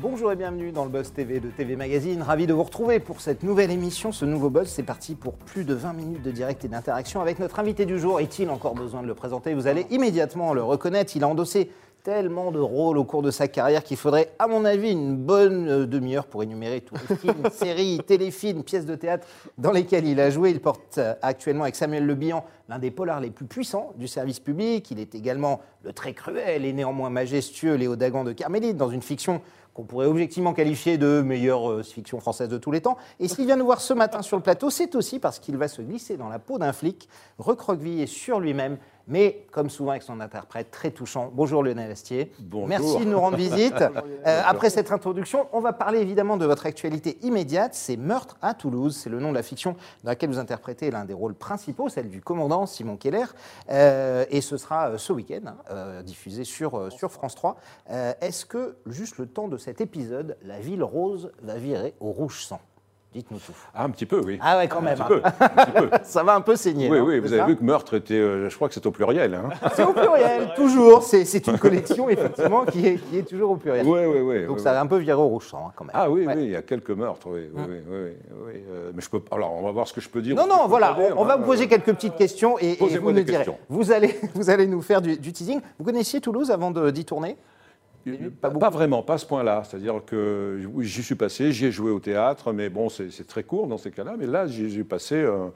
Bonjour et bienvenue dans le Buzz TV de TV Magazine. Ravi de vous retrouver pour cette nouvelle émission. Ce nouveau Buzz, c'est parti pour plus de 20 minutes de direct et d'interaction avec notre invité du jour. Est-il encore besoin de le présenter? Vous allez immédiatement le reconnaître. Il a endossé tellement de rôles au cours de sa carrière qu'il faudrait, à mon avis, une bonne euh, demi-heure pour énumérer tous les films, séries, téléfilms, pièces de théâtre dans lesquels il a joué. Il porte euh, actuellement avec Samuel Le Bihan l'un des polars les plus puissants du service public. Il est également le très cruel et néanmoins majestueux Léo Dagan de Carmélite dans une fiction qu'on pourrait objectivement qualifier de meilleure euh, fiction française de tous les temps. Et s'il vient nous voir ce matin sur le plateau, c'est aussi parce qu'il va se glisser dans la peau d'un flic, recroquevillé sur lui-même, mais comme souvent avec son interprète très touchant. Bonjour Lionel Astier. Bonjour. Merci de nous rendre visite. Euh, après cette introduction, on va parler évidemment de votre actualité immédiate. C'est Meurtre à Toulouse. C'est le nom de la fiction dans laquelle vous interprétez l'un des rôles principaux, celle du commandant Simon Keller. Euh, et ce sera euh, ce week-end, hein, diffusé sur, sur France 3. Euh, Est-ce que, juste le temps de cet épisode, la ville rose va virer au rouge sang? Dites-nous tout. Ah, un petit peu, oui. Ah ouais, quand même. Un petit peu. un petit peu. Ça va un peu saigner. Oui, hein, oui, vous avez vu que meurtre était, euh, je crois que c'est au pluriel. Hein. C'est au pluriel, toujours. C'est une collection, effectivement, qui est, qui est toujours au pluriel. Oui, oui, oui. Donc oui, ça oui. a un peu viré au rouge sang, hein, quand même. Ah oui, Ouais. oui, il y a quelques meurtres, oui, oui, oui, oui, euh, mais je peux. Alors, on va voir ce que je peux dire. Non, non, voilà, dire, on, va hein, vous poser euh, quelques petites questions et, vous nous direz. Vous allez, vous allez nous faire du, du teasing. Vous connaissiez Toulouse avant d'y tourner? Pas, pas vraiment, pas à ce point-là. C'est-à-dire que j'y suis passé, j'y ai joué au théâtre, mais bon, c'est très court dans ces cas-là. Mais là, j'y j'ai passé euh,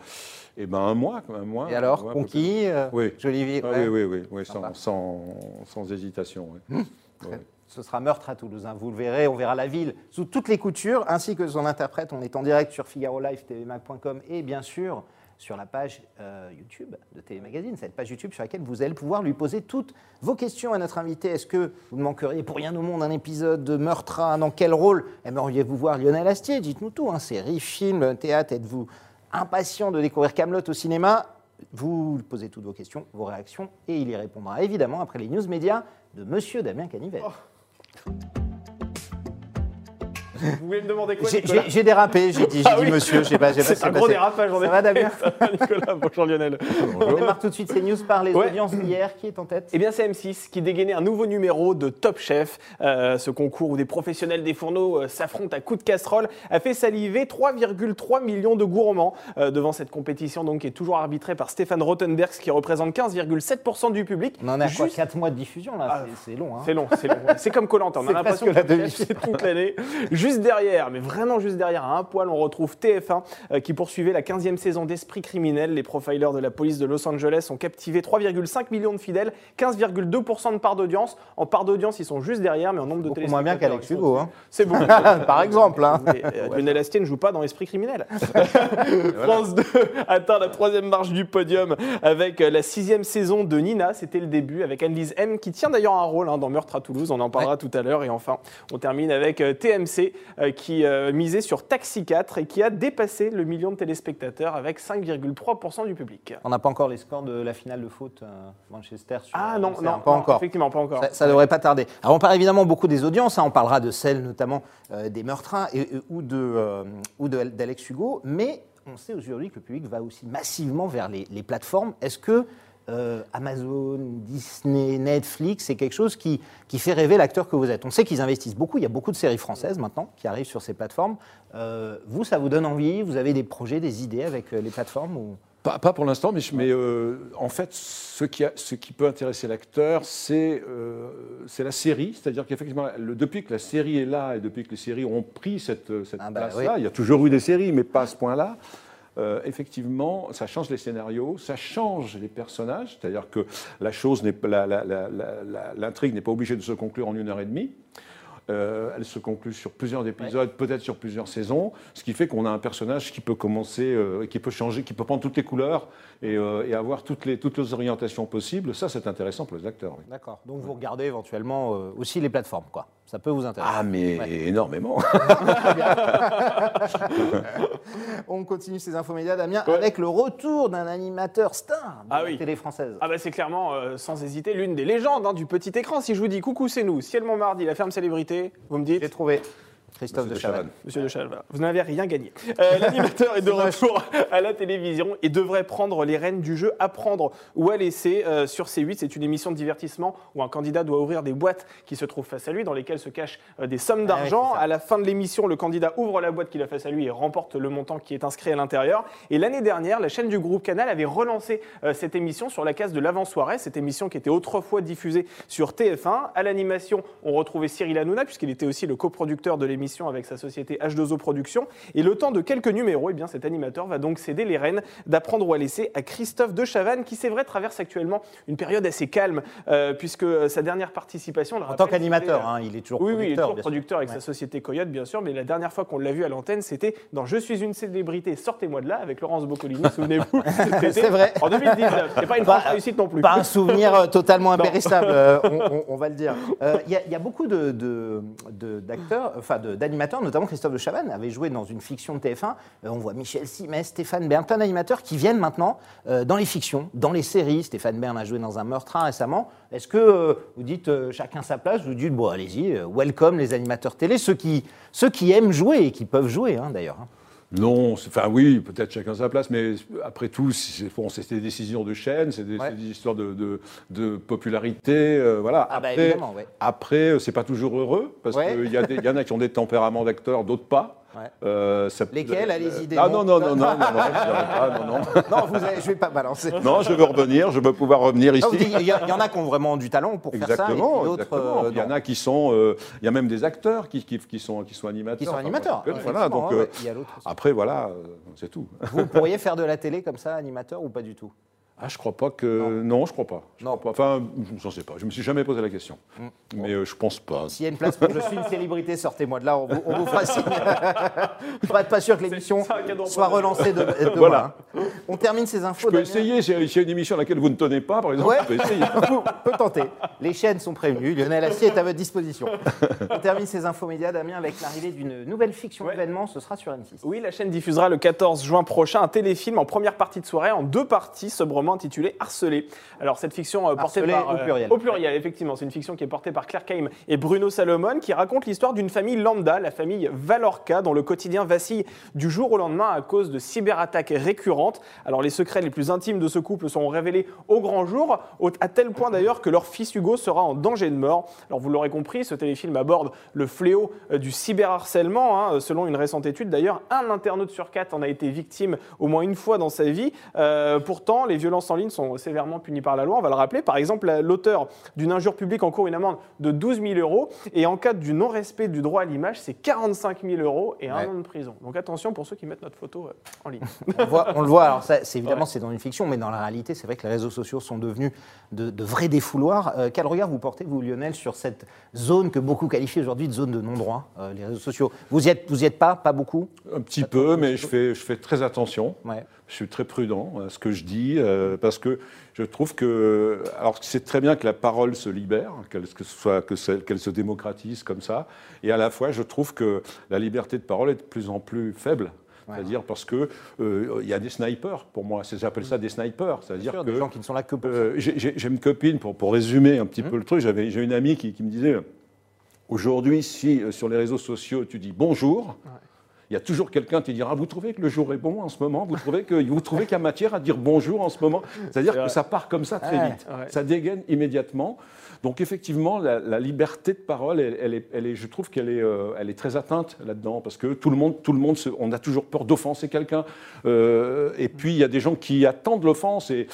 eh ben, un mois, un mois. Et alors, peu conquis, euh. Oui. jolie vie Ah ouais. oui, oui, oui, oui, sans, sans, sans hésitation. oui. Ouais. Ce sera meurtre à Toulouse, hein, vous le verrez, on verra la ville sous toutes les coutures, ainsi que son interprète. On est en direct sur Figaro Live, tvmac.com et bien sûr sur la page euh, YouTube de TV Magazine, cette page YouTube sur laquelle vous allez pouvoir lui poser toutes vos questions à notre invité. Est-ce que vous ne manqueriez pour rien au monde un épisode de Meurtre à Dans quel rôle aimeriez-vous voir Lionel Astier? Dites-nous tout, hein, série, film, théâtre, êtes-vous impatient de découvrir Camelot au cinéma? Vous posez toutes vos questions, vos réactions, et il y répondra évidemment après les news médias de Monsieur Damien Canivet. Vous voulez me demander quoi, J'ai- J'ai j'ai dérapé, j'ai dit, j'ai Ah dit oui. monsieur, je sais pas, C'est un gros passé. dérapage, j'en ai Ça va Damien Nicolas, bonjour Lionel. On démarre tout de suite ces news par les Ouais. audiences d'hier. Qui est en tête Eh bien, c'est M6 qui dégainait un nouveau numéro de Top Chef. Euh, ce concours où des professionnels des fourneaux euh, s'affrontent à coups de casserole a fait saliver 3,3 millions de gourmands euh, devant cette compétition donc qui est toujours arbitrée par Stéphane Rothenberg qui représente 15,7% du public. On en est à quoi Juste- 4 mois de diffusion là, Ah, c'est- c'est long. Hein. C'est long, c'est long. C'est comme Colanta, on a l'impression la que demi. c'est toute l'année. Juste derrière, mais vraiment juste derrière, à un poil, on retrouve TF1 euh, qui poursuivait la 15e saison d'Esprit criminel. Les profilers de la police de Los Angeles ont captivé 3,5 millions de fidèles, 15,2% de part d'audience. En part d'audience, ils sont juste derrière, mais en nombre de Beaucoup moins bien téléspectateurs, qu'Alex Hugo. Hein. C'est beaucoup. Par exemple. Hein. Euh, Lionel Astier ne joue pas dans Esprit criminel. France 2 atteint la troisième marche du podium avec euh, la sixième saison de Nina. C'était le début avec Annelise M qui tient d'ailleurs un rôle hein, dans Meurtre à Toulouse. On en parlera tout à l'heure. Et enfin, on termine avec TMC qui euh, misait sur Taxi 4 et qui a dépassé le million de téléspectateurs avec 5,3% du public. On n'a pas encore les scores de la finale de foot euh, Manchester. Sur, Ah non, non, pas non, encore. Effectivement, pas encore. Ça, ça devrait pas tarder. Alors on parle évidemment beaucoup des audiences, hein, on parlera de celles notamment euh, des meurtrins et, ou de euh, ou d'Alex Hugo, mais on sait aujourd'hui que le public va aussi massivement vers les, les plateformes. Est-ce que euh, Amazon, Disney, Netflix, c'est quelque chose qui, qui fait rêver l'acteur que vous êtes On sait qu'ils investissent beaucoup, il y a beaucoup de séries françaises maintenant qui arrivent sur ces plateformes. Euh, vous, ça vous donne envie? Vous avez des projets, des idées avec euh, les plateformes ou... Pas, pas pour l'instant, mais, je- mais euh, en fait, ce qui, a- ce qui peut intéresser l'acteur, c'est euh, la série. C'est-à-dire qu'effectivement, depuis que la série est là et depuis que les séries ont pris cette, cette Ah bah place-là, oui. il y a toujours eu des séries, mais pas à ce point-là. Euh, effectivement, ça change les scénarios, ça change les personnages, c'est-à-dire que la chose n'est pas, la- la- la- la- la- l'intrigue n'est pas obligée de se conclure en une heure et demie. Euh, elle se conclut sur plusieurs épisodes, peut-être sur plusieurs saisons, ce qui fait qu'on a un personnage qui peut commencer, euh, qui peut changer, qui peut prendre toutes les couleurs et, euh, et avoir toutes les, toutes les orientations possibles. Ça, c'est intéressant pour les acteurs. oui. D'accord. Donc vous regardez éventuellement aussi les plateformes, quoi. Ça peut vous intéresser. Ah, mais Ouais. énormément. On continue ces infos médias, Damien, Ouais. avec le retour d'un animateur star de Ah la oui. télé française. Ah bah c'est clairement, euh, sans hésiter, l'une des légendes hein, du petit écran. Si je vous dis coucou c'est nous, Ciel Montmardi, la ferme célébrité, vous me dites J'ai trouvé. Christophe Monsieur de Chavannes. Monsieur de Chavannes, vous n'avez rien gagné. Euh, L'animateur est de retour à la télévision et devrait prendre les rênes du jeu Apprendre ou à laisser euh, sur C8. C'est une émission de divertissement où un candidat doit ouvrir des boîtes qui se trouvent face à lui, dans lesquelles se cachent euh, des sommes Ah ouais, d'argent. à la fin de l'émission, le candidat ouvre la boîte qu'il a face à lui et remporte le montant qui est inscrit à l'intérieur. Et l'année dernière, la chaîne du groupe Canal avait relancé euh, cette émission sur la case de l'avant-soirée, cette émission qui était autrefois diffusée sur TF1. À l'animation, on retrouvait Cyril Hanouna, puisqu'il était aussi le coproducteur de l'émission avec sa société H2O Productions. Et le temps de quelques numéros, eh bien, cet animateur va donc céder les rênes d'apprendre ou à laisser à Christophe de Chavannes, qui c'est vrai traverse actuellement une période assez calme, euh, puisque euh, sa dernière participation, En tant qu'animateur, hein, il est toujours oui, oui, il est producteur. toujours sûr. avec Ouais. sa société Coyote, bien sûr, mais la dernière fois qu'on l'a vu à l'antenne, c'était dans Je suis une célébrité, sortez-moi de là, avec Laurence Boccolini, souvenez-vous. C'est vrai. En 2019, c'est pas une Pas- réussite non plus. Pas un souvenir euh, totalement impérissable, euh, on, on- on va le dire. Euh, Il y, a- il y a beaucoup de- de- de- d'acteurs, enfin de- d'animateurs, notamment Christophe de Chavannes avait joué dans une fiction de TF1. Euh, on voit Michel Simès, Stéphane Bern, plein d'animateurs qui viennent maintenant euh, dans les fictions, dans les séries. Stéphane Bern a joué dans un meurtre récemment. Est-ce que euh, vous dites chacun sa place Vous dites, bon, allez-y, welcome les animateurs télé, ceux qui, ceux qui aiment jouer et qui peuvent jouer hein, d'ailleurs. Non, enfin oui, peut-être chacun sa place, mais après tout, c'est bon, des décisions de chaîne, c'est des, Ouais. c'est des histoires de, de- de popularité, euh, voilà. Ah bah, après, évidemment, ouais. après, euh, c'est pas toujours heureux parce Ouais. qu'il y, a des- il y en a qui ont des tempéraments d'acteurs, d'autres pas. Ouais. Euh, ça- Lesquels Allez-y, des Ah non non non non non, non, je dirais pas, non, non. Non, vous avez- je vais pas balancer. Non, je veux revenir, je veux pouvoir revenir ici. Il y, en a qui ont vraiment du talent pour faire ça, et puis Exactement, euh, il y en a qui sont, euh, il y a même des acteurs qui, qui, qui sont, qui sont animateurs. qui sont animateurs. voilà, Ouais, voilà, donc euh, y a après voilà, euh, c'est tout. Vous pourriez faire de la télé comme ça, animateur ou pas du tout? Ah, je crois pas que. Non, je crois pas. Je Non. crois pas. Enfin, je ne sais pas. Je me suis jamais posé la question. Mais euh, je pense pas. S'il y a une place pour je suis une célébrité, sortez-moi de là, on vous, on vous fera signe. pas, pas sûr que l'émission soit relancée de, demain, Voilà. hein. On termine ces infos. Je peux essayer. S'il y a- s'il y a une émission à laquelle vous ne tenez pas, par exemple, Ouais. je peux essayer. Vous peut tenter. Les chaînes sont prévenues. Lionel Astier est à votre disposition. On termine ces infos médias, Damien, avec l'arrivée d'une nouvelle fiction Ouais. événement. Ce sera sur M6. Oui, la chaîne diffusera le 14 juin prochain un téléfilm en première partie de soirée, en deux parties, sobrement intitulé Harcelé. Alors, cette fiction euh, portée Harcelé par. au euh, pluriel. Au pluriel, effectivement. C'est une fiction qui est portée par Claire Kaim et Bruno Salomon, qui raconte l'histoire d'une famille lambda, la famille Valorca, dont le quotidien vacille du jour au lendemain à cause de cyberattaques récurrentes. Alors, les secrets les plus intimes de ce couple seront révélés au grand jour, au- à tel point d'ailleurs que leur fils Hugo sera en danger de mort. Alors, vous l'aurez compris, ce téléfilm aborde le fléau euh, du cyberharcèlement. hein. Selon une récente étude, d'ailleurs, un internaute sur quatre en a été victime au moins une fois dans sa vie. Euh, pourtant, les violences en ligne sont sévèrement punies par la loi, on va le rappeler. Par exemple, la- l'auteur d'une injure publique encourt une amende de 12 000 euros et en cas du non-respect du droit à l'image, c'est 45 000 euros et un Ouais. an de prison. Donc attention pour ceux qui mettent notre photo euh, en ligne. on, le voit, on le voit, alors ça, c'est évidemment Ouais. c'est dans une fiction, mais dans la réalité, c'est vrai que les réseaux sociaux sont devenus de, de vrais défouloirs. Euh, quel regard vous portez, vous, Lionel, sur cette zone que beaucoup qualifient aujourd'hui de zone de non-droit, euh, les réseaux sociaux? Vous y êtes, vous y êtes pas, pas beaucoup? Un petit peu, mais je fais, je fais très attention. Ouais. Je suis très prudent à ce que je dis, euh, parce que je trouve que. Alors, c'est très bien que la parole se libère, qu'elle que ce soit- que c'est- qu'elle se démocratise comme ça, et à la fois, je trouve que la liberté de parole est de plus en plus faible. Ouais. C'est-à-dire parce que euh, il y a des snipers, pour moi, j'appelle ça des snipers. C'est-à-dire que des gens qui ne sont là que pour euh, j'ai- une copine, pour, pour résumer un petit Mmh. peu le truc, j'avais- j'ai une amie qui, qui me disait aujourd'hui, si euh, sur les réseaux sociaux tu dis bonjour, il y a toujours quelqu'un qui dira Vous trouvez que le jour est bon en ce moment? Vous trouvez qu'il y a matière à dire bonjour en ce moment? C'est-à-dire C'est que ça part comme ça très vite. Ouais. Ça dégaine immédiatement. Donc effectivement, la, la liberté de parole, elle, elle est, elle est- je trouve qu'elle est, euh, elle est très atteinte là-dedans, parce que tout le monde, tout le monde, se- on a toujours peur d'offenser quelqu'un. Euh, et puis il y a des gens qui attendent l'offense et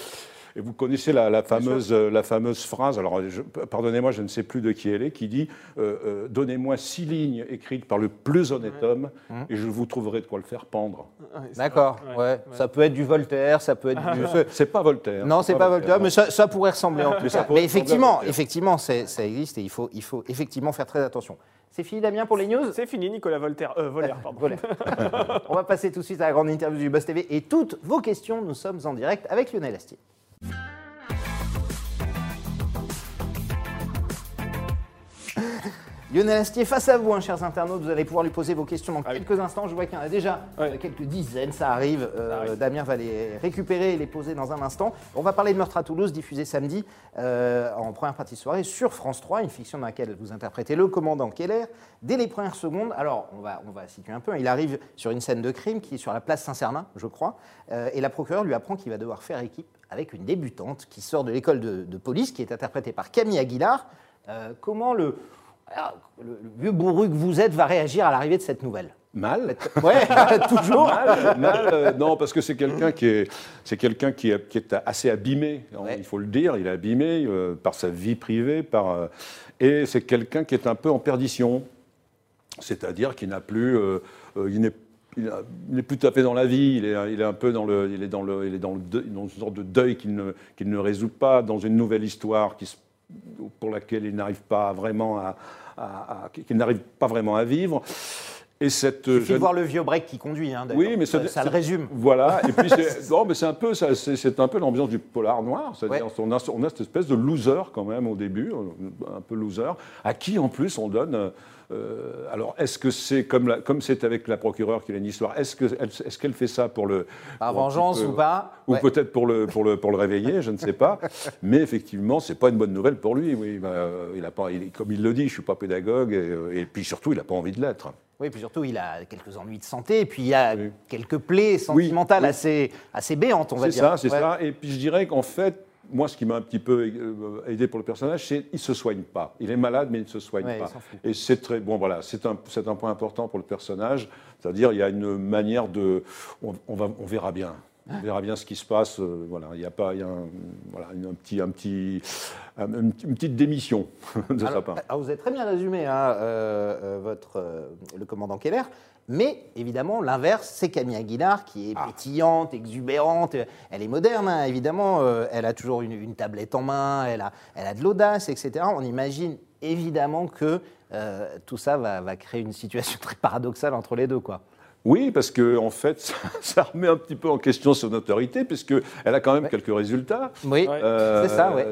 et vous connaissez la, la fameuse, euh, la fameuse phrase, alors je- pardonnez-moi, je ne sais plus de qui elle est, qui dit euh, euh, Donnez-moi six lignes écrites par le plus honnête homme et je vous trouverai de quoi le faire pendre. D'accord, ouais, Ouais, Ça peut être du Voltaire, ça peut être du. ce- C'est pas Voltaire. Non, c'est pas Voltaire, mais ça, ça pourrait ressembler en tout ça cas. pourrait Mais à effectivement, effectivement, ça existe et il faut, il faut effectivement faire très attention. C'est fini, Damien, pour les news? C'est fini, Nicolas Voltaire. Euh, Volaire, pardon. On va passer tout de suite à la grande interview du Buzz TV et toutes vos questions. Nous sommes en direct avec Lionel Astier. Lionel Astier face à vous, hein, chers internautes. Vous allez pouvoir lui poser vos questions dans Ah oui. quelques instants. Je vois qu'il y en a déjà euh, quelques dizaines, ça arrive. Euh. Damien va les récupérer et les poser dans un instant. On va parler de Meurtre à Toulouse, diffusé samedi euh, en première partie de soirée sur France 3, une fiction dans laquelle vous interprétez le commandant Keller. Dès les premières secondes, alors on va, on va situer un peu, il arrive sur une scène de crime qui est sur la place Saint-Cernin, je crois, euh, et la procureure lui apprend qu'il va devoir faire équipe avec une débutante qui sort de l'école de, de police, qui est interprétée par Camille Aguilar. Euh, comment le, alors, le, le vieux bourru que vous êtes va réagir à l'arrivée de cette nouvelle. Mal. Ouais, toujours. Mal, mal, euh, non, parce que c'est quelqu'un qui est, c'est quelqu'un qui est, qui est assez abîmé, Ouais. il faut le dire, il est abîmé euh, par sa vie privée, par, euh, et c'est quelqu'un qui est un peu en perdition, c'est-à-dire qu'il n'a plus, il n'est il n'est plus tout à fait dans la vie, il est, il est un peu dans le, il est dans le, il est dans, le deuil- dans une sorte de deuil qu'il ne, qu'il ne résout pas, dans une nouvelle histoire qui, se- pour laquelle il n'arrive pas vraiment à, à- à- qu'il n'arrive pas vraiment à vivre. Et cette Il suffit de voir le vieux break qui conduit. Hein, d'ailleurs. oui, mais ça, le résume. Voilà, et puis c'est non, mais c'est un peu, c'est, c'est un peu l'ambiance du polar noir, c'est-à-dire Ouais. on, a, on a cette espèce de loser quand même au début, un peu loser, à qui en plus on donne. Euh, alors, est-ce que c'est comme, c'est avec la procureure qu'il a une histoire Est-ce que elle- est-ce qu'elle fait ça pour le Par pour vengeance peu- ou pas? ou Ouais. peut-être pour le, pour, le, pour le réveiller, je ne sais pas. Mais effectivement, c'est pas une bonne nouvelle pour lui. Oui. Bah, il a pas, il- comme il le dit, je suis pas pédagogue, et, euh, et puis surtout, il n'a pas envie de l'être. Oui, puis surtout, il a quelques ennuis de santé, et puis il y a Oui. quelques plaies sentimentales oui. assez, assez béantes, on va C'est dire. ça, c'est Ouais. ça. Et puis je dirais qu'en fait, moi, ce qui m'a un petit peu euh, aidé pour le personnage, c'est qu'il ne se soigne pas. Il est malade, mais il ne se soigne Ouais, pas. Et c'est très bon. Voilà, c'est un, c'est un point important pour le personnage. C'est-à-dire, il y a une manière de, on, on va, on verra bien. On verra bien ce qui se passe. euh, voilà, il y a pas, il y a un, voilà, un petit, un petit, un- une, petite démission de sa Alors, part. alors, vous avez très bien résumé hein, euh, euh, votre, euh, le commandant Keller, mais évidemment, l'inverse, c'est Camille Aguilar, qui est Ah. pétillante, exubérante. Elle est moderne, hein, évidemment. euh, elle a toujours une, une tablette en main, elle a, elle a de l'audace, etc. On imagine évidemment que euh, tout ça va, va créer une situation très paradoxale entre les deux. Quoi. Oui, parce que en fait, ça, ça remet un petit peu en question son autorité, puisque elle a quand même quelques résultats. Oui. Euh, c'est ça, ouais.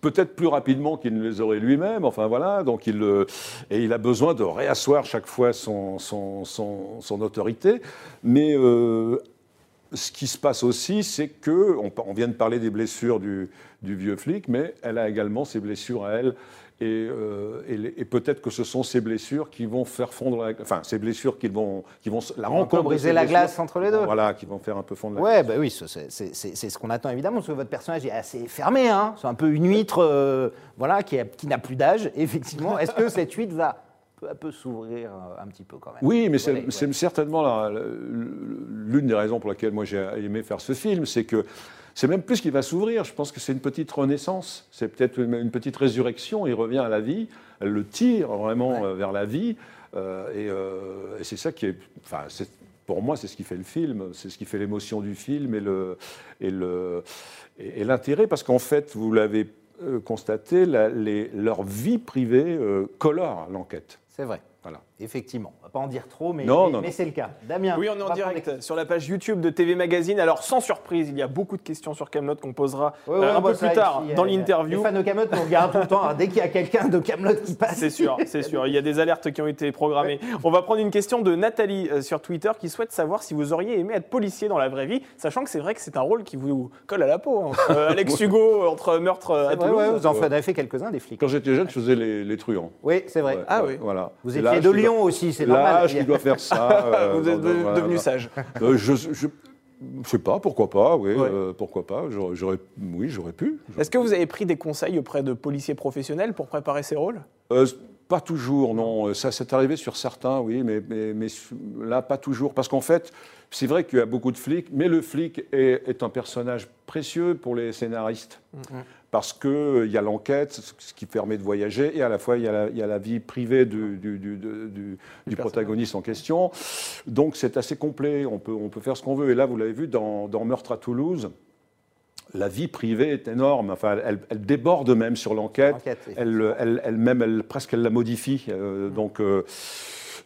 Peut-être plus rapidement qu'il ne les aurait lui-même, enfin voilà, donc il, euh, et il a besoin de réasseoir chaque fois son, son, son, son autorité. Mais euh, ce qui se passe aussi, c'est que, on, on vient de parler des blessures du, du vieux flic, mais elle a également ses blessures à elle. Et, euh, et peut-être que ce sont ces blessures qui vont faire fondre la, enfin ces blessures qui vont, qui vont la On rencontre briser la glace entre les deux. Voilà, qui vont faire un peu fondre la Ouais, bah oui, c'est- ce qu'on attend évidemment, parce que votre personnage est assez fermé, hein. c'est un peu une huître euh, voilà, qui, a- qui n'a plus d'âge, effectivement. Est-ce que cette huître va peu à peu s'ouvrir euh, un petit peu quand même? Oui, mais c'est Ouais, c'est ouais. certainement l'une des raisons pour laquelle moi j'ai aimé faire ce film, c'est que c'est même plus qu'il va s'ouvrir. Je pense que c'est une petite renaissance, c'est peut-être une, petite résurrection. Il revient à la vie, elle le tire vraiment Ouais. euh, vers la vie, euh, et, euh, et c'est ça qui est, enfin, pour moi, c'est ce qui fait le film, c'est ce qui fait l'émotion du film et le et le et, et l'intérêt, parce qu'en fait, vous l'avez constaté, la- les- leur vie privée colore l'enquête. C'est vrai, Voilà. Effectivement. On va pas en dire trop, mais, Non, mais, non, mais non. c'est le cas. Damien Oui, on est en direct prendre sur la page YouTube de TV Magazine. Alors, sans surprise, il y a beaucoup de questions sur Camelot qu'on posera euh, un peu plus tard ici, dans euh, l'interview. Les fans de Camelot nous regardent tout le temps. Alors, dès qu'il y a quelqu'un de Camelot qui passe. C'est sûr, c'est sûr. Il y a des alertes qui ont été programmées. On va prendre une question de Nathalie euh, sur Twitter qui souhaite savoir si vous auriez aimé être policier dans la vraie vie, sachant que c'est vrai que c'est un rôle qui vous colle à la peau. hein. Entre, euh, Alex Hugo, entre meurtre à Toulouse. ouais, vous en avez fait quelques-uns des flics. Quand j'étais jeune, je faisais les, les truands. Oui, c'est vrai. Ouais, Ah oui. Voilà. Vous étiez de aussi, c'est normal. L'âge qui doit faire ça. euh, vous êtes voilà, de- voilà. devenu sage. Euh, je, je, je sais pas, pourquoi pas, oui, Ouais. euh, pourquoi pas. J'aurais, oui, j'aurais pu. Est-ce que vous avez pris des conseils auprès de policiers professionnels pour préparer ces rôles? Euh, pas toujours, non. Ça s'est arrivé sur certains, oui, mais, mais, mais là, pas toujours. Parce qu'en fait, c'est vrai qu'il y a beaucoup de flics, mais le flic est, est un personnage précieux pour les scénaristes. Parce qu'il y a l'enquête, ce qui permet de voyager, et à la fois, il y a la, il y a la vie privée du, du- du- du- du- du protagoniste en question. Donc, c'est assez complet. On peut, on peut faire ce qu'on veut. Et là, vous l'avez vu, dans, dans Meurtre à Toulouse, la vie privée est énorme. Enfin, elle, elle déborde même sur l'enquête. Elle, elle, elle- même, elle, presque, elle la modifie. Euh, donc, euh,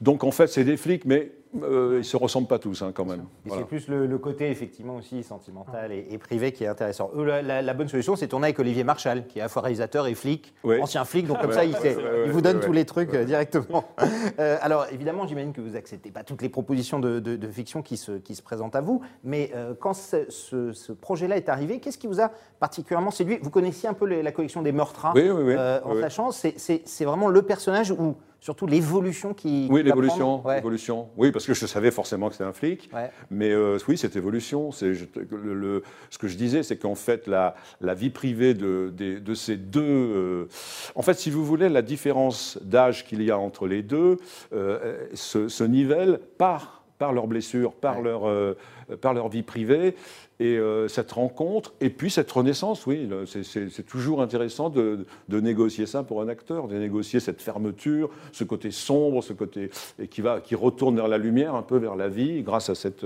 donc, en fait, c'est des flics, mais euh, ils se ressemblent pas tous hein, quand même. Et Voilà. c'est plus le, le côté effectivement aussi sentimental et, et privé qui est intéressant. La, la- la bonne solution, c'est tourner avec Olivier Marchal, qui est à la fois réalisateur et flic, ancien flic, donc comme Ouais, ça, il, ouais, vous donne ouais, tous ouais. les trucs euh, directement. Euh, alors évidemment, j'imagine que vous acceptez pas toutes les propositions de, de- de fiction qui se, qui se présentent à vous, mais euh, quand ce, ce- ce projet-là est arrivé, qu'est-ce qui vous a particulièrement séduit? Vous connaissiez un peu les- la collection des meurtres Oui, oui, oui. euh, en sachant, c'est- c'est c'est vraiment le personnage ou surtout l'évolution qui. Oui, l'évolution, Ouais. l'évolution. Oui, parce que je savais forcément que c'était un flic. Ouais. Mais euh, oui, cette évolution, c'est le- le- ce que je disais, c'est qu'en fait la, la vie privée de, des- de ces deux, euh, en fait, si vous voulez, la différence d'âge qu'il y a entre les deux euh, se, se nivelle par par leurs blessures, par Ouais. leur euh, par leur vie privée. Et euh, cette rencontre, et puis cette renaissance, oui, c'est- toujours intéressant de, de négocier ça pour un acteur, de négocier cette fermeture, ce côté sombre, ce côté et qui va, qui retourne vers la lumière, un peu vers la vie, grâce à cette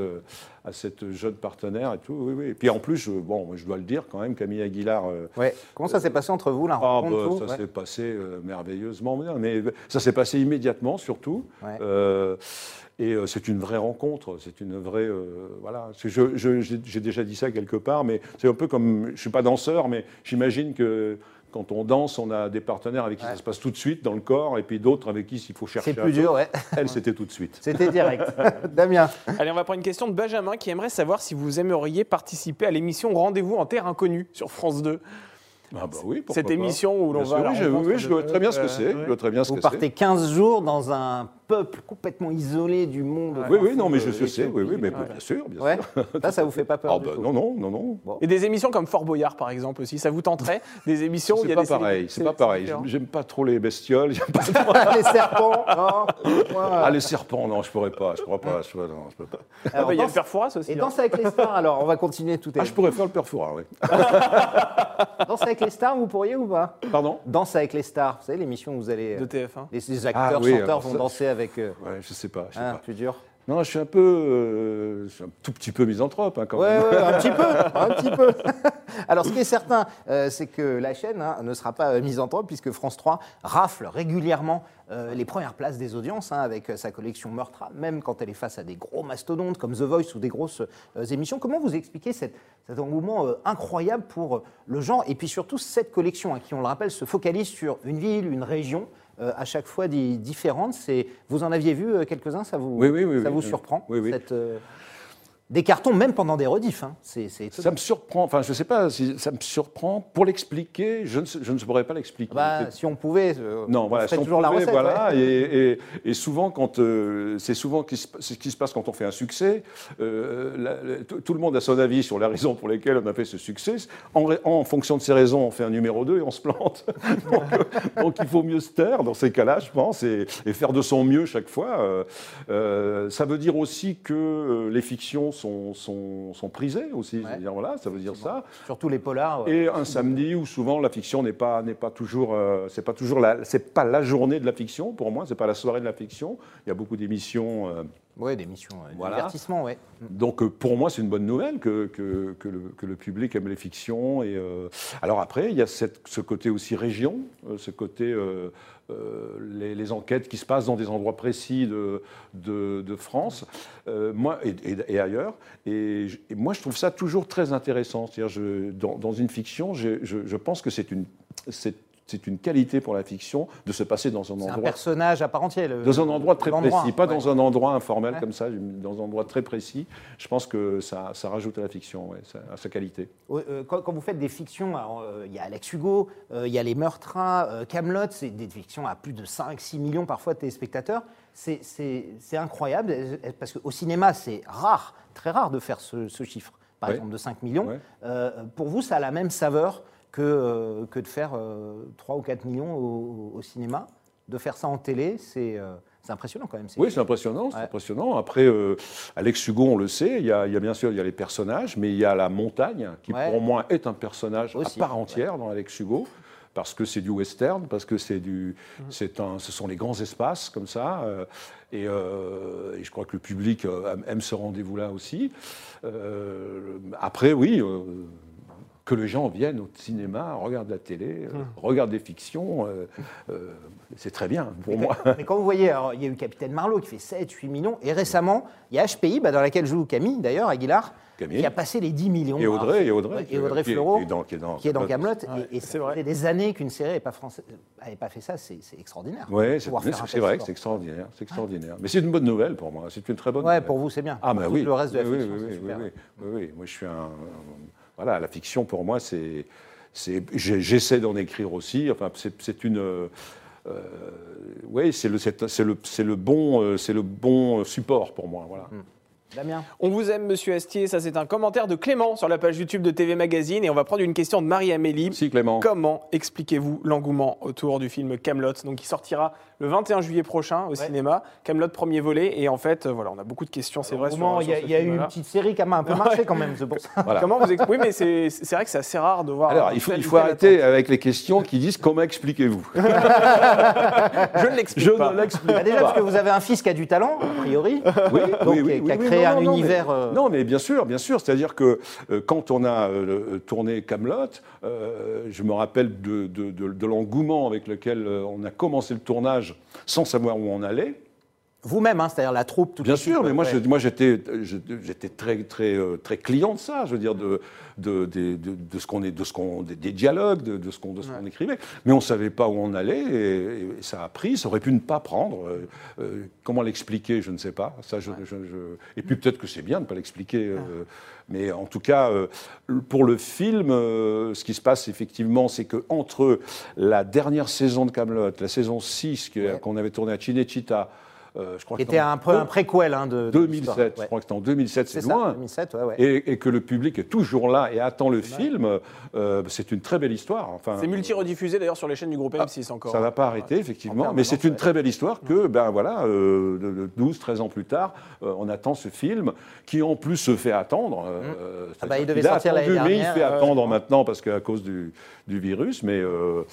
à cette jeune partenaire et tout. Oui, oui. Et puis en plus, je, bon, je dois le dire quand même, Camille Aguilar. euh, Ouais. Comment ça s'est passé entre vous, la ah, rencontre bah, ça Ouais. s'est passé merveilleusement bien, mais ça s'est passé immédiatement surtout. Ouais. Et euh, c'est une vraie rencontre, c'est une vraie. euh, voilà. J'ai déjà dit ça quelque part, mais c'est un peu comme. Je ne suis pas danseur, mais j'imagine que quand on danse, on a des partenaires avec qui Ouais. ça se passe tout de suite dans le corps, et puis d'autres avec qui il faut chercher. C'est plus dur, ouais. Elle, c'était tout de suite. C'était direct. Damien. Allez, on va prendre une question de Benjamin qui aimerait savoir si vous aimeriez participer à l'émission Rendez-vous en Terre Inconnue sur France 2. Ah bah oui, pourquoi Cette pas. émission où l'on va. à sûr, la oui, je, oui, je vois très bien ce que c'est. Je vois très bien ce Vous que c'est. partez 15 jours dans un peuple complètement isolé du monde. Oui, oui, non, mais je, Euh, je sais, oui, oui, mais bien sûr, bien Ouais. sûr. Ça, ça vous fait pas peur Ah du bah, tout. non, non, non, non. Et des émissions comme Fort Boyard, par exemple, aussi. Ça vous tenterait Des émissions où il y C'est a pas des pareil, c'est pas pareil. J'aime- pas trop les bestioles. j'aime pas- Les serpents, non. Ah, les serpents, non, je pourrais pas, je pourrais pas, je, pourrais- non, je peux pas. Ah bah, il y a le Fouras aussi. Et hein. danse avec les stars, alors, on va continuer tout est. Ah, je pourrais faire le père Fouras, oui. Danse avec les stars, vous pourriez ou pas? Pardon? Danse avec les stars, vous savez, l'émission où vous allez. de euh, TF1. Les, acteurs, chanteurs vont danser avec. Euh, Ouais, je sais pas, je sais hein, pas. plus dur. Non, je suis un peu, euh, je suis un tout petit peu misanthrope, hein, quand Ouais, même. ouais, un petit peu, un petit peu. Alors, ce qui est certain, euh, c'est que la chaîne hein, ne sera pas euh, mise en puisque France 3 rafle régulièrement euh, les premières places des audiences hein, avec sa collection Meurtra, même quand elle est face à des gros mastodontes comme The Voice ou des grosses émissions. Comment vous expliquez cette- cet engouement incroyable pour le genre et puis surtout cette collection hein, qui, on le rappelle, se focalise sur une ville, une région à chaque fois di- différente. C'est- Vous en aviez vu euh, quelques-uns, ça vous, Oui, oui, oui, ça oui, vous oui. surprend Oui, oui. cette, euh, Des cartons, même pendant des rediffs. hein. C'est. Ça me surprend, enfin, je sais pas, si ça me surprend. Pour l'expliquer, je ne, je ne saurais pas l'expliquer. Bah, C'est- si on pouvait, euh, Non, on voilà, si on toujours la recette. voilà, ouais. et, et- et souvent quand euh, c'est souvent ce qui se passe quand on fait un succès. euh, la- la- tout, le monde a son avis sur les raisons pour lesquelles on a fait ce succès. En, en fonction de ces raisons, on fait un numéro 2 et on se plante. donc, euh, donc il faut mieux se taire dans ces cas-là, je pense, et, et faire de son mieux chaque fois. Ça veut dire aussi que les fictions sont, sont, sont prisées aussi. Ouais. C'est-à-dire, voilà, ça veut dire ça. Surtout les polars. ouais. Et un samedi où souvent la fiction n'est pas n'est pas toujours euh, c'est pas toujours la c'est pas la journée de la fiction pour moi c'est pas la soirée de la fiction il y a beaucoup d'émissions euh, Ouais, des missions euh, Voilà. divertissement, ouais. donc euh, pour moi c'est une bonne nouvelle que, que, que le, que le public aime les fictions et euh, alors après il y a cette, ce côté aussi région euh, ce côté euh, les, les enquêtes qui se passent dans des endroits précis de, de, de France moi, et, et- et ailleurs. Et, moi, je trouve ça toujours très intéressant. Je- dans, dans une fiction, je, je- je pense que c'est une, c'est, c'est une qualité pour la fiction de se passer dans un C'est un endroit personnage à part entière. le- dans un endroit très précis, pas ouais. dans un endroit informel Ouais. comme ça, dans un endroit très précis. Je pense que ça, ça rajoute à la fiction, ouais, ça- à sa qualité. Euh, Quand, quand vous faites des fictions, euh, il y a Alex Hugo, euh, il y a Les Meurtrins, Camelot, c'est des fictions à plus de 5-6 millions parfois de téléspectateurs. C'est- incroyable, parce qu'au cinéma, c'est rare, très rare de faire ce, ce chiffre, par exemple de 5 millions. Euh, pour vous, ça a la même saveur que, euh, que de faire euh, 3 ou 4 millions au, au cinéma. De faire ça en télé, c'est euh, impressionnant quand même. Oui, c'est impressionnant, c'est Ouais. impressionnant. Après, euh, Alex Hugo, on le sait, il y, a, il y a bien sûr il y a les personnages, mais il y a la montagne, qui Ouais. pour moi est un personnage Aussi, à part entière dans Alex Hugo. Parce que c'est du western, parce que c'est du, c'est un, ce sont les grands espaces comme ça, euh, et, euh, et je crois que le public euh, aime- ce rendez-vous-là aussi. Euh, après, oui, euh, que les gens viennent au cinéma, regardent la télé, euh, Hum. regardent des fictions. euh, euh, c'est très bien pour moi. Mais quand vous voyez, alors, il y a eu Capitaine Marlowe qui fait 7, 8 millions, et récemment, il y a HPI, bah, dans laquelle joue Camille, d'ailleurs, Aguilar, Camille. qui a passé les 10 millions. Et Audrey, et Audrey, et Audrey qui est- Fleurot, qui est dans- qui est dans qui est dans Kaamelott. Camelot. Ouais, et, et c'est ça vrai. fait des années qu'une série n'avait pas, français- avait pas fait ça, c'est c'est extraordinaire. Oui, c'est vrai c'est extraordinaire. C'est extraordinaire. Mais c'est une bonne nouvelle pour moi. C'est une très bonne Ouais, nouvelle. pour vous, c'est bien. Ah, Pour bah oui. Le reste de la oui, fiction, oui, c'est oui, super. oui, oui, oui. Moi, je suis un. Voilà, la fiction, pour moi, c'est. J'essaie d'en écrire aussi. Enfin, c'est c'est une. euh, oui, c'est le, c'est c'est le, c'est le bon, euh, c'est le bon support pour moi. Voilà. Damien On vous aime, monsieur Astier. Ça, c'est un commentaire de Clément sur la page YouTube de TV Magazine. Et on va prendre une question de Marie-Amélie. Si Clément. Comment expliquez-vous l'engouement autour du film Camelot, donc qui sortira le 21 juillet prochain au cinéma Camelot premier volet. Et en fait, euh, voilà, on a beaucoup de questions, c'est vrai. Au moment, sur, il y a, y a eu une petite série qui a un peu marché quand même, c'est pour ça. Voilà. Comment vous expliquez Oui, mais c'est c'est vrai que c'est assez rare de voir. Alors, il faut, il faut arrêter avec les questions qui disent comment expliquez-vous. Je ne l'explique Je pas. ne l'explique Bah, déjà, pas. parce que vous avez un fils qui a du talent, a priori. Oui, Donc, oui, qui a- oui, qui a oui, créé non, un non, univers, mais- euh, Non, mais bien sûr, bien sûr. C'est-à-dire que euh, quand on a euh, tourné Camelot, je me rappelle de, de- de- de l'engouement avec lequel on a commencé le tournage sans savoir où on allait. Vous-même, hein, c'est-à-dire la troupe, tout Bien sûr, mais moi, je- moi j'étais, très, très, euh, très client de ça. Je veux dire de, de, de, de- de ce qu'on est, de ce qu'on, des, dialogues, de, ce qu'on, de ce qu'on écrivait. Mais on savait pas où on allait et, et ça a pris. Ça aurait pu ne pas prendre. Euh, euh, comment l'expliquer, je ne sais pas. Ça, je, je- je- Et puis peut-être que c'est bien de ne pas l'expliquer. euh, mais en tout cas, euh, pour le film, ce qui se passe effectivement, c'est que entre la dernière saison de Camelot, la saison 6 que- Ouais. qu'on avait tournée à Cinecittà, je crois qui que était un peu un préquel hein, de, de 2007, l'histoire. je crois que c'était en 2007, C'est ça, loin. 2007, ouais, ouais. Et, et que le public est toujours là et attend le film, euh, c'est une très belle histoire. Enfin, C'est multi-rediffusé d'ailleurs sur les chaînes du groupe M6 encore. ça ne va pas arrêter, En effectivement, mais c'est une très belle histoire que, ben voilà, euh, de- de 12, 13 ans plus tard, euh, on attend ce film qui en plus se fait attendre. euh, Ah bah, il devait a sortir l'année attendu, Mais il dernière, fait euh, attendre maintenant parce qu'à cause du, du virus, mais euh,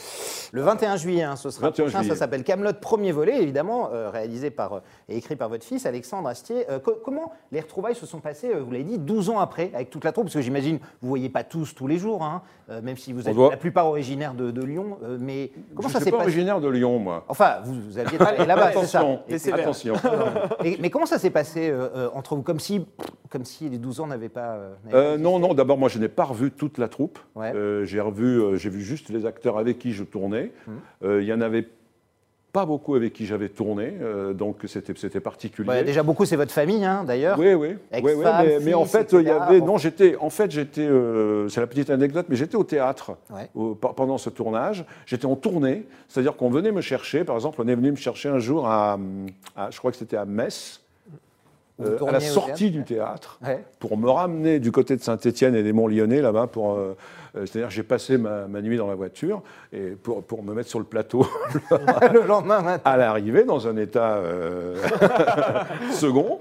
Le 21 juillet, hein, ce sera 21 prochain, ça juillet. s'appelle Camelot premier volet, évidemment, euh, réalisé par, euh, et écrit par votre fils, Alexandre Astier. Co- comment les retrouvailles se sont passées, vous l'avez dit, 12 ans après, avec toute la troupe? Parce que j'imagine, vous ne voyez pas tous tous les jours, hein, même si vous êtes doit- la plupart originaires de, de Lyon, mais comment je ça ne s'est suis pas passé? originaire de Lyon, moi. Enfin, vous, vous aviez là-bas, c'est ça Attention, Et c'est vrai. attention. Et- mais comment ça s'est passé entre vous? Comme si, comme si les 12 ans n'avaient pas... euh, Euh, non, non, d'abord, moi, je n'ai pas revu toute la troupe. Ouais. Euh, j'ai revu, j'ai vu juste les acteurs avec qui je tournais. Hum. Il y en avait pas beaucoup avec qui j'avais tourné, donc c'était, c'était particulier. Déjà beaucoup, c'est votre famille, hein, d'ailleurs. Oui, oui, oui, oui, mais, mais en fait, il y avait, Bon. non, j'étais, en fait, j'étais, euh, c'est la petite anecdote, mais j'étais au théâtre Ouais. au- pe- pendant ce tournage. J'étais en tournée, c'est-à-dire qu'on venait me chercher. Par exemple, on est venu me chercher un jour à, à- je crois que c'était à Metz, euh, à la sortie du théâtre Ouais. pour me ramener du côté de Saint-Étienne et des Monts-Lyonnais là-bas. Pour, euh, c'est-à-dire que j'ai passé ma, ma nuit dans la voiture et pour, pour me mettre sur le plateau le lendemain matin. à l'arrivée dans un état euh, second.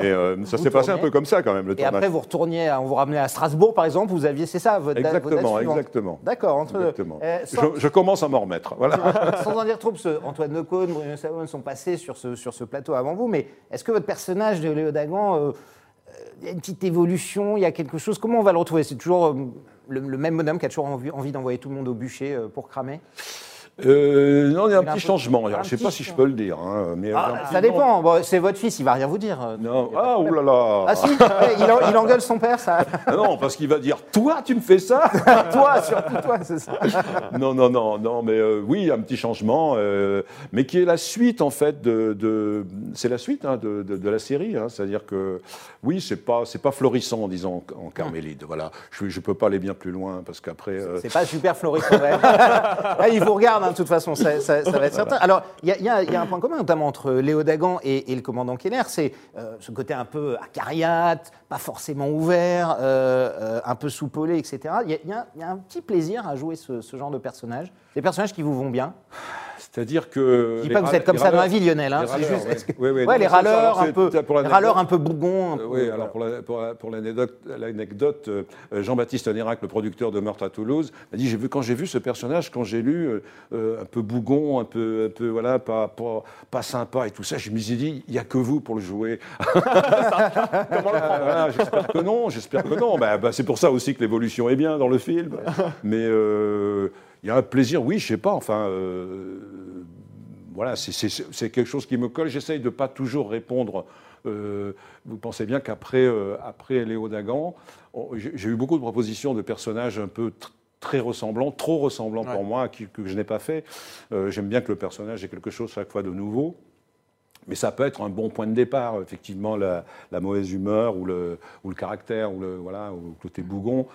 Et euh, ça s'est passé un peu comme ça quand même le Et tournage. après, vous retourniez, on vous ramenait à Strasbourg, par exemple, vous aviez, c'est ça, votre date, votre date Exactement, exactement. D'accord, entre Exactement. euh, sans, Je, je commence à m'en remettre. Voilà. sans en dire trop, parce que Antoine Decaune, Bruno Salomon sont passés sur ce, sur ce plateau avant vous, mais est-ce que votre personnage de Léo Dagan, euh, euh, il y a une petite évolution, il y a quelque chose, comment on va le retrouver? C'est toujours euh, le, même bonhomme qui a toujours envie, envie d'envoyer tout le monde au bûcher euh, pour cramer Euh, non, il y a un petit changement. un je ne sais pas si je peux le dire. hein, mais Ah, petit- Ça dépend, Bon, c'est votre fils, il va rien vous dire. euh, Non, ah, oulala. Ah si, ouais, il, en- il engueule son père, ça. Ah non, parce qu'il va dire Toi, tu me fais ça toi, surtout toi, c'est ça. Non, non, non, non, mais euh, oui, un petit changement, euh, mais qui est la suite en fait de, de- c'est la suite hein, de, de- de la série, hein, c'est-à-dire que oui, c'est pas, pas florissant, disons, en, Carmélide. Voilà, je, je peux pas aller bien plus loin parce qu'après, euh, C'est pas super florissant. ouais. Ouais, il vous regarde, hein, de toute façon, ça, ça- ça va être certain. Alors, il y, a- y y un point commun, notamment entre Léo Dagan et, et le commandant Keller, c'est euh, ce côté un peu acariate, pas forcément ouvert, euh, euh, un peu soupolé, etc. Y, il y a un petit plaisir à jouer ce, ce genre de personnage. Des personnages qui vous vont bien. C'est-à-dire que. Je dis pas que vous êtes comme ça dans la vie, Lionel. hein, c'est juste- ouais. que- les râleurs un peu, pour les l'anecdote. râleurs un peu bougons. un Euh, peu, oui, voilà. alors pour la- pour la- pour l'anecdote, l'anecdote, euh, Jean-Baptiste Nérac, le producteur de Meurtre à Toulouse, m'a dit j'ai vu quand j'ai vu ce personnage, quand j'ai lu euh, un peu bougon, un peu, un peu voilà, pas, pas, pas sympa et tout ça, je me suis dit il y a que vous pour le jouer. Voilà, j'espère que non, j'espère que non. Bah, bah, c'est pour ça aussi que l'évolution est bien dans le film. Mais euh, il y a un plaisir, oui, je sais pas. Enfin, euh, voilà, c'est- quelque chose qui me colle. J'essaye de ne pas toujours répondre. Euh, vous pensez bien qu'après euh, après Léo Dagan, j'ai eu beaucoup de propositions de personnages un peu tr- très ressemblants, trop ressemblants Ouais. pour moi, qui- que je n'ai pas fait. J'aime bien que le personnage ait quelque chose chaque fois de nouveau. Mais ça peut être un bon point de départ, effectivement, la, la mauvaise humeur ou le, ou le caractère ou le, voilà, ou le côté bougon.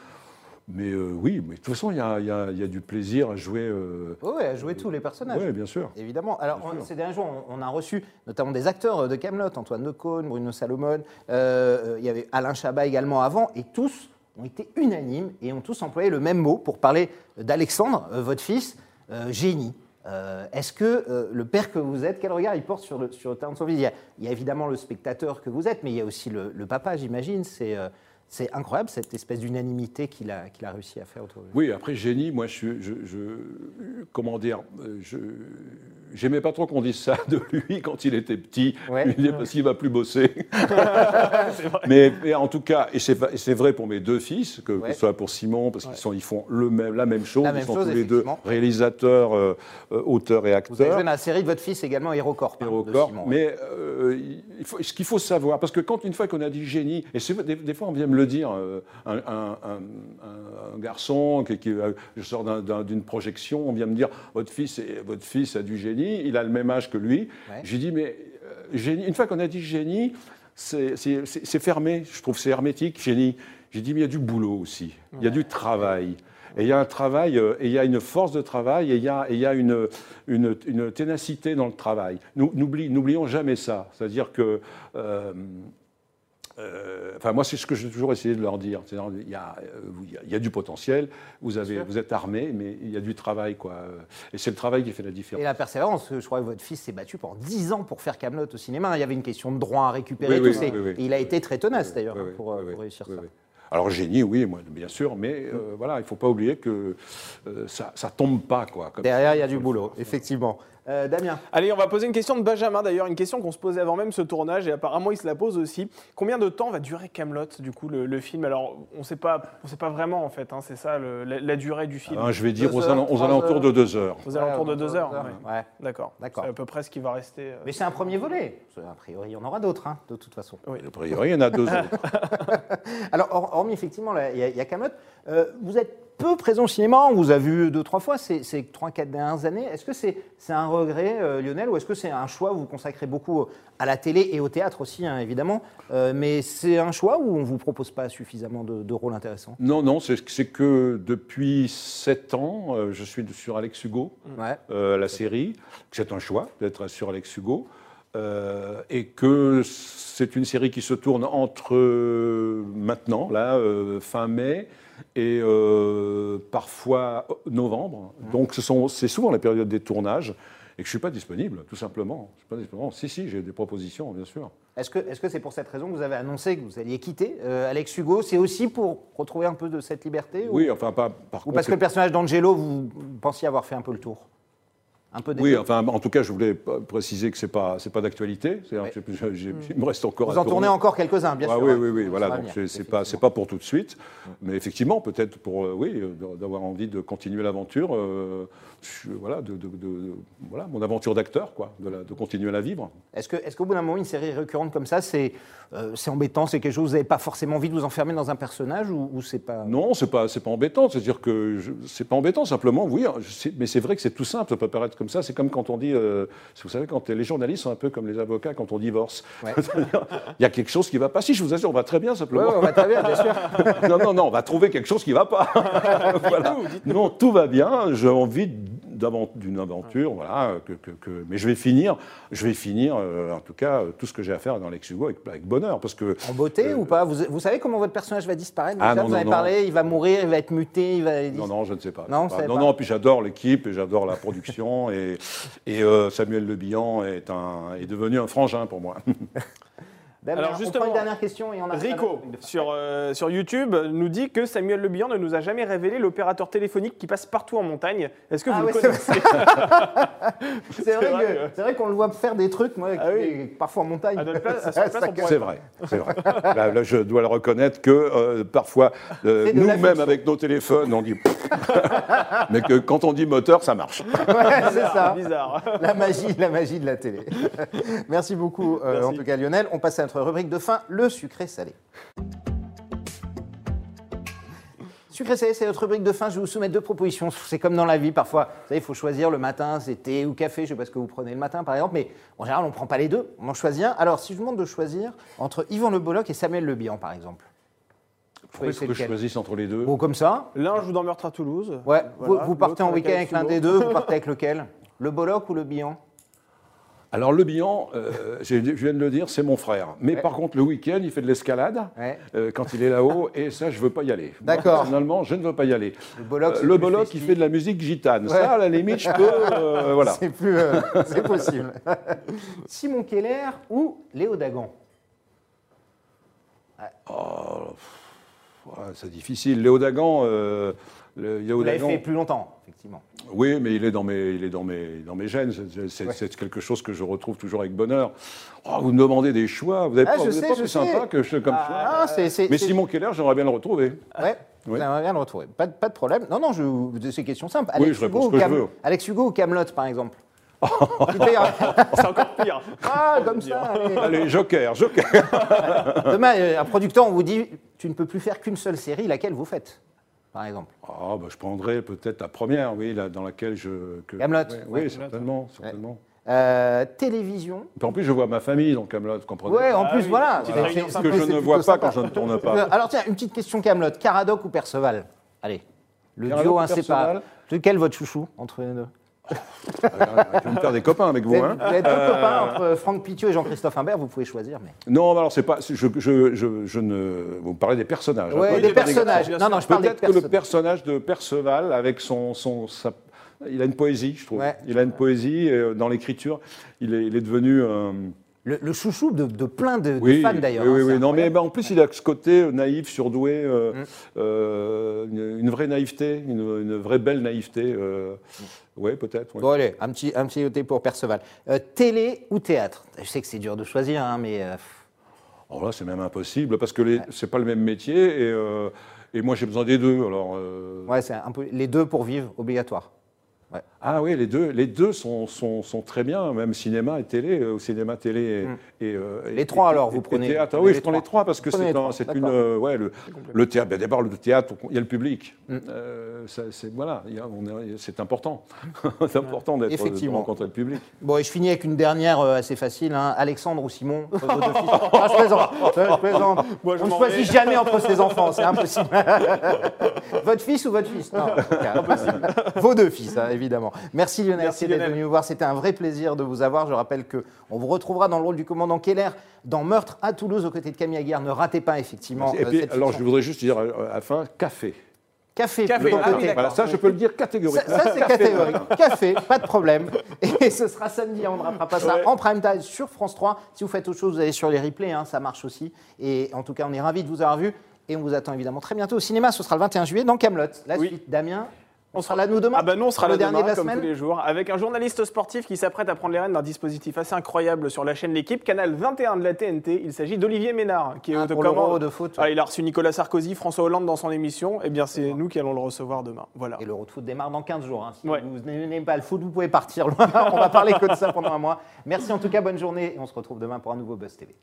Mais euh, oui, mais de toute façon, il y a, y y du plaisir à jouer. euh, ouais, à jouer tous les personnages. ouais, bien sûr. Évidemment. Alors, Bien on- sûr. ces derniers jours, on, on a reçu notamment des acteurs de Camelot, Antoine Decaune, Bruno Salomon. euh, il y avait Alain Chabat également avant, et tous ont été unanimes et ont tous employé le même mot pour parler d'Alexandre, euh, votre fils, euh, génie. Euh, Est-ce que euh, le père que vous êtes, quel regard il porte sur le, sur le talent de son fils? Il y, a, il y a évidemment le spectateur que vous êtes, mais il y a aussi le, le papa, j'imagine. C'est euh, c'est incroyable cette espèce d'unanimité qu'il a, qu'il a réussi à faire autour de lui. Oui, après génie, moi, je, suis- je, je- comment dire, je j'aimais pas trop qu'on dise ça de lui quand il était petit, Ouais. Il parce qu'il va plus bosser. mais, mais en tout cas, et c'est va- et c'est vrai pour mes deux fils, que, que Ouais. ce soit pour Simon, parce qu'ils sont, ils font le même, la même chose, La ils sont chose, tous les deux réalisateurs, euh, euh, auteurs et Vous avez acteurs. joué dans la série de votre fils également, Hérocorp. hein, Hérocorp, Simon. mais euh, il faut, ce qu'il faut savoir, parce que quand une fois qu'on a dit génie, et c'est- des, des fois on vient me le dire, euh, un, un- un- un- un garçon qui, qui, euh, je sors d'un- d'un- d'une projection, on vient me dire votre fils, est- votre fils a du génie, il a le même âge que lui. Ouais. J'ai dit mais euh, génie, une fois qu'on a dit génie, c'est fermé, je trouve c'est hermétique, génie. J'ai dit mais il y a du boulot aussi, il y a du travail. Et il y a un travail, et il y a une force de travail, et il y a, et il y a une, une, une ténacité dans le travail. N'oublions jamais ça. C'est-à-dire que. euh, euh, enfin, moi, c'est ce que j'ai toujours essayé de leur dire. Il y, a, euh, il y a- du potentiel, vous, avez, sûr. vous êtes armés, mais il y a du travail. Quoi. Et c'est le travail qui fait la différence. Et la persévérance, je crois que votre fils s'est battu pendant 10 ans pour faire Camelot au cinéma. Il y avait une question de droit à récupérer. Oui, tout oui, ça. oui, oui. Et il a été très tenace d'ailleurs pour, euh, oui, pour réussir ça. Alors génie, oui, moi, bien sûr, mais euh, voilà, il ne faut pas oublier que euh, ça ne tombe pas. Quoi, comme Derrière, il y a du boulot, effectivement. Euh, Damien, Allez, on va poser une question de Benjamin d'ailleurs, une question qu'on se posait avant même ce tournage et apparemment il se la pose aussi. Combien de temps va durer Camelot du coup le, le film? Alors on ne sait pas, on sait pas vraiment en fait. hein, c'est ça le- la, la durée du film. Ah, je vais dire Deux aux, heures, alentours- aux trois alentours heures. de deux heures. Aux alentours de Ouais, deux heures. ouais. Ouais. D'accord. D'accord. C'est à peu près ce qui va rester. euh, Mais c'est un premier volet. A priori, il y en aura d'autres, hein, de toute façon. A priori, il y en a deux autres. Alors, hor- hormis effectivement, là, il y a, il y a Camelot, euh, vous êtes peu présent au cinéma, on vous a vu deux, trois fois ces, ces trois, quatre dernières années. Est-ce que c'est un regret, euh, Lionel, ou est-ce que c'est un choix où vous consacrez beaucoup à la télé et au théâtre aussi, hein, évidemment euh, Mais c'est un choix où on ne vous propose pas suffisamment de, de rôles intéressants? Non, non, c'est que depuis sept ans, euh, je suis sur Alex Hugo, Ouais. la série. C'est un choix d'être sur Alex Hugo. euh, et que c'est une série qui se tourne entre euh, maintenant, là, euh, fin mai, et euh, parfois novembre. Donc ce sont- c'est souvent la période des tournages, et que je ne suis pas disponible, tout simplement. Je suis pas disponible. Si, si, j'ai des propositions, bien sûr. Est-ce que est-ce que c'est pour cette raison que vous avez annoncé que vous alliez quitter euh, Alex Hugo? C'est aussi pour retrouver un peu de cette liberté ou- Oui, enfin, pas, par Ou contre, parce que le personnage d'Angelo, vous pensiez avoir fait un peu le tour? Un peu des Oui, enfin, en tout cas, je voulais pas- préciser que c'est pas, c'est pas d'actualité. Il me reste encore Vous à en tournez encore quelques-uns, bien Ah sûr. oui, hein. oui, oui, voilà. Donc c'est- c'est pas, pas pour tout de suite, mais effectivement, peut-être pour, euh, oui, euh, d'avoir envie de continuer l'aventure, euh, voilà, de, de- de- de- voilà, mon aventure d'acteur, quoi, de, la- de continuer à la vivre. Est-ce qu'au bout d'un moment, une série récurrente comme ça, c'est euh, c'est embêtant C'est quelque chose, vous n'avez pas forcément envie de vous enfermer dans un personnage ou, ou c'est pas. Non, c'est pas, c'est pas embêtant. C'est-à-dire que c'est pas embêtant simplement. Oui, sais- mais c'est vrai que c'est tout simple. Ça peut paraître comme ça. C'est comme quand on dit, euh, vous savez, quand les journalistes sont un peu comme les avocats quand on divorce. Ouais. Il y a quelque chose qui va pas. Si, je vous assure, on va très bien simplement. ouais, on va très bien, bien sûr. non, non, non, on va trouver quelque chose qui va pas. Voilà. Non, tout va bien. J'ai envie d'avent- d'une aventure, voilà. Que, que- que- mais je vais finir, je vais finir, euh, en tout cas, euh, tout ce que j'ai à faire dans Lex Hugo avec, avec bonheur, parce que En beauté Euh, ou pas? Vous, vous savez comment votre personnage va disparaître? Ah, non, Vous non, avez non. parlé, il va mourir, il va être muté, il va. Non, non, je ne sais pas. Non, non, non, puis j'adore l'équipe et j'adore la production. et et euh, Samuel Le Bihan est, un, est devenu un frangin pour moi. Damien, Alors, on prend justement, une dernière question et on a. Rico, sur, euh, sur YouTube, nous dit que Samuel Le Bihan ne nous a jamais révélé l'opérateur téléphonique qui passe partout en montagne. Est-ce que Ah vous ouais, le c'est connaissez C'est vrai, vrai, que- ouais. c'est vrai qu'on le voit faire des trucs, moi, Ah qui- oui. parfois en montagne. C'est vrai, c'est vrai. Là, là, je dois le reconnaître que euh, parfois, euh, nous-mêmes avec nos téléphones, on dit. Mais que quand on dit moteur, ça marche. Ouais, c'est ça. Bizarre. La magie, la magie de la télé. Merci beaucoup, euh, Merci. en tout cas Lionel. On passe à notre rubrique de fin, le sucré-salé. Sucré-salé, c'est notre rubrique de fin. Je vais vous soumettre deux propositions. C'est comme dans la vie, parfois. Vous savez, il faut choisir le matin, c'est thé ou café. Je ne sais pas ce que vous prenez le matin, par exemple. Mais en général, on ne prend pas les deux. On en choisit un. Alors, si je vous demande de choisir entre Yvan Le Bolloc et Samuel Le Bihan, par exemple. Pourquoi est-ce que je choisisse entre les deux Bon, comme ça. L'un joue dans Meurtre à Toulouse. Ouais. Voilà. vous, vous partez en week-end avec l'un des deux. Vous partez avec lequel? Le Bolloc ou le Bihan? Alors, le Bihan, euh, je viens de le dire, c'est mon frère. Mais Ouais. par contre, le week-end, il fait de l'escalade. Ouais. euh, quand il est là-haut, et ça, je veux pas y aller. D'accord. Personnellement, je ne veux pas y aller. Le Bolloc, Euh, le plus Bolloc, il fait de la musique gitane. Ouais. Ça, à la limite, je peux. voilà. C'est plus, c'est possible. Simon Keller ou Léo Dagan? Oh, c'est difficile. Léo Dagan, le- Vous l'avez fait plus longtemps, effectivement. oui, mais il est dans mes, il est dans mes, dans mes gènes. C'est- Ouais. quelque chose que je retrouve toujours avec bonheur. Oh, vous me demandez des choix. Vous n'avez Ah, pas, je vous avez sais, pas je plus sais. sympa que je comme choix. Ah, c'est- Mais Simon Keller, j'aimerais bien le retrouver. Ouais, Oui. j'aimerais bien le retrouver. Pas, de- pas de problème. Non, non, je, c'est question simple. Oui, Alex réponds Hugo ce je veux. Alex Hugo ou Camelot, par exemple fait- C'est encore pire. Ah, comme ça. allez. Allez, Joker, Joker. Demain, euh, un producteur, on vous dit, tu ne peux plus faire qu'une seule série, laquelle vous faites, par exemple Ah, bah, je prendrais peut-être la première, oui, la- dans laquelle je. que- Camelot, Oui, ouais. oui, certainement, certainement. Euh, Télévision. Puis en plus, je vois ma famille dans Camelot, vous comprenez? Ouais, en Ah plus, oui, voilà. C'est- Ce que je ne vois pas sympa. quand je ne tourne pas. Alors tiens, une petite question Camelot. Caradoc ou Perceval? Allez, le Caradoc duo inséparable. Lequel votre chouchou entre les deux? Je vais me faire des copains avec Vous vous. êtes, Hein. vous êtes deux copains entre Franck Pitiot et Jean-Christophe Imbert, vous pouvez choisir. Mais... Non, alors c'est pas. Je, je, je, je ne. Vous me parlez des personnages. hein, Ouais, pas des des- personnages. Non, non, je parle des Peut-être que le personnage de Perceval, avec son, son sa- il a une poésie, je trouve. Ouais. Il a une poésie euh, dans l'écriture. Il est, il est devenu. euh, Le, le chouchou de, de plein de, fans d'ailleurs. Oui, hein, oui. Non, mais en plus, il a ce côté naïf, surdoué, euh, Mm. euh, une, une vraie naïveté, une, une vraie belle naïveté. euh, Oui, peut-être. oui. Bon, allez, un petit, un petit OT pour Perceval. Euh, télé ou théâtre? Je sais que c'est dur de choisir, hein, mais. euh, Alors là, c'est même impossible parce que les- c'est pas le même métier et, euh, et moi j'ai besoin des deux. Alors, euh, ouais, c'est les deux pour vivre, obligatoire. Ah oui, les deux, les deux sont, sont, sont très bien, même cinéma et télé, euh, au cinéma, télé et, et, euh, Les et- trois, et- alors, vous prenez- théâtre. Ah oui, je prends les les trois parce que c'est un- une, euh, ouais, le, le théâtre. ben, D'abord le théâtre, il y a le public. Mm. Euh, ça, c'est voilà, il y a- on est- c'est important, c'est important d'être de Effectivement. rencontrer le public. Bon, et je finis avec une dernière assez facile. hein. Alexandre ou Simon? Vos deux fils. Ah, je plaisante. Je plaisante. Moi, je On ne choisit vais. jamais entre ses enfants, c'est impossible. votre fils ou votre fils? Non, impossible. Vos deux fils, hein, évidemment. Merci Lionel, Merci, d'être venu nous voir. C'était un vrai plaisir de vous avoir. Je rappelle que on vous retrouvera dans le rôle du commandant Keller dans Meurtre à Toulouse aux côtés de Camille Aguirre. Ne ratez pas effectivement. et euh, puis, cette alors je voudrais juste dire euh, à la fin, café. Café, Café, ah oui. Voilà, ça je peux le dire catégoriquement. ça, c'est catégorique. Café, pas de problème. Et ce sera samedi, on ne ratera pas ça Ouais. en prime time sur France 3. Si vous faites autre chose, vous allez sur les replays, hein, ça marche aussi. Et en tout cas, on est ravis de vous avoir vu. Et on vous attend évidemment très bientôt au cinéma. Ce sera le 21 juillet dans Camelot. La Oui. suite, Damien, on sera là nous demain. Ah bah nous on sera Le là dernier demain, de la comme semaine tous les jours, avec un journaliste sportif qui s'apprête à prendre les rênes d'un dispositif assez incroyable sur la chaîne L'équipe, canal 21 de la TNT. Il s'agit d'Olivier Ménard, qui est Ah, pour le de foot. Ah, il a reçu Nicolas Sarkozy, François Hollande dans son émission. Eh bien, c'est nous qui allons le recevoir demain. Voilà. Et l'Euro de foot démarre dans 15 jours. hein. Si Ouais. vous n'aimez pas le foot, vous pouvez partir loin. on va parler que de ça pendant un mois. Merci en tout cas, bonne journée. Et on se retrouve demain pour un nouveau Buzz TV.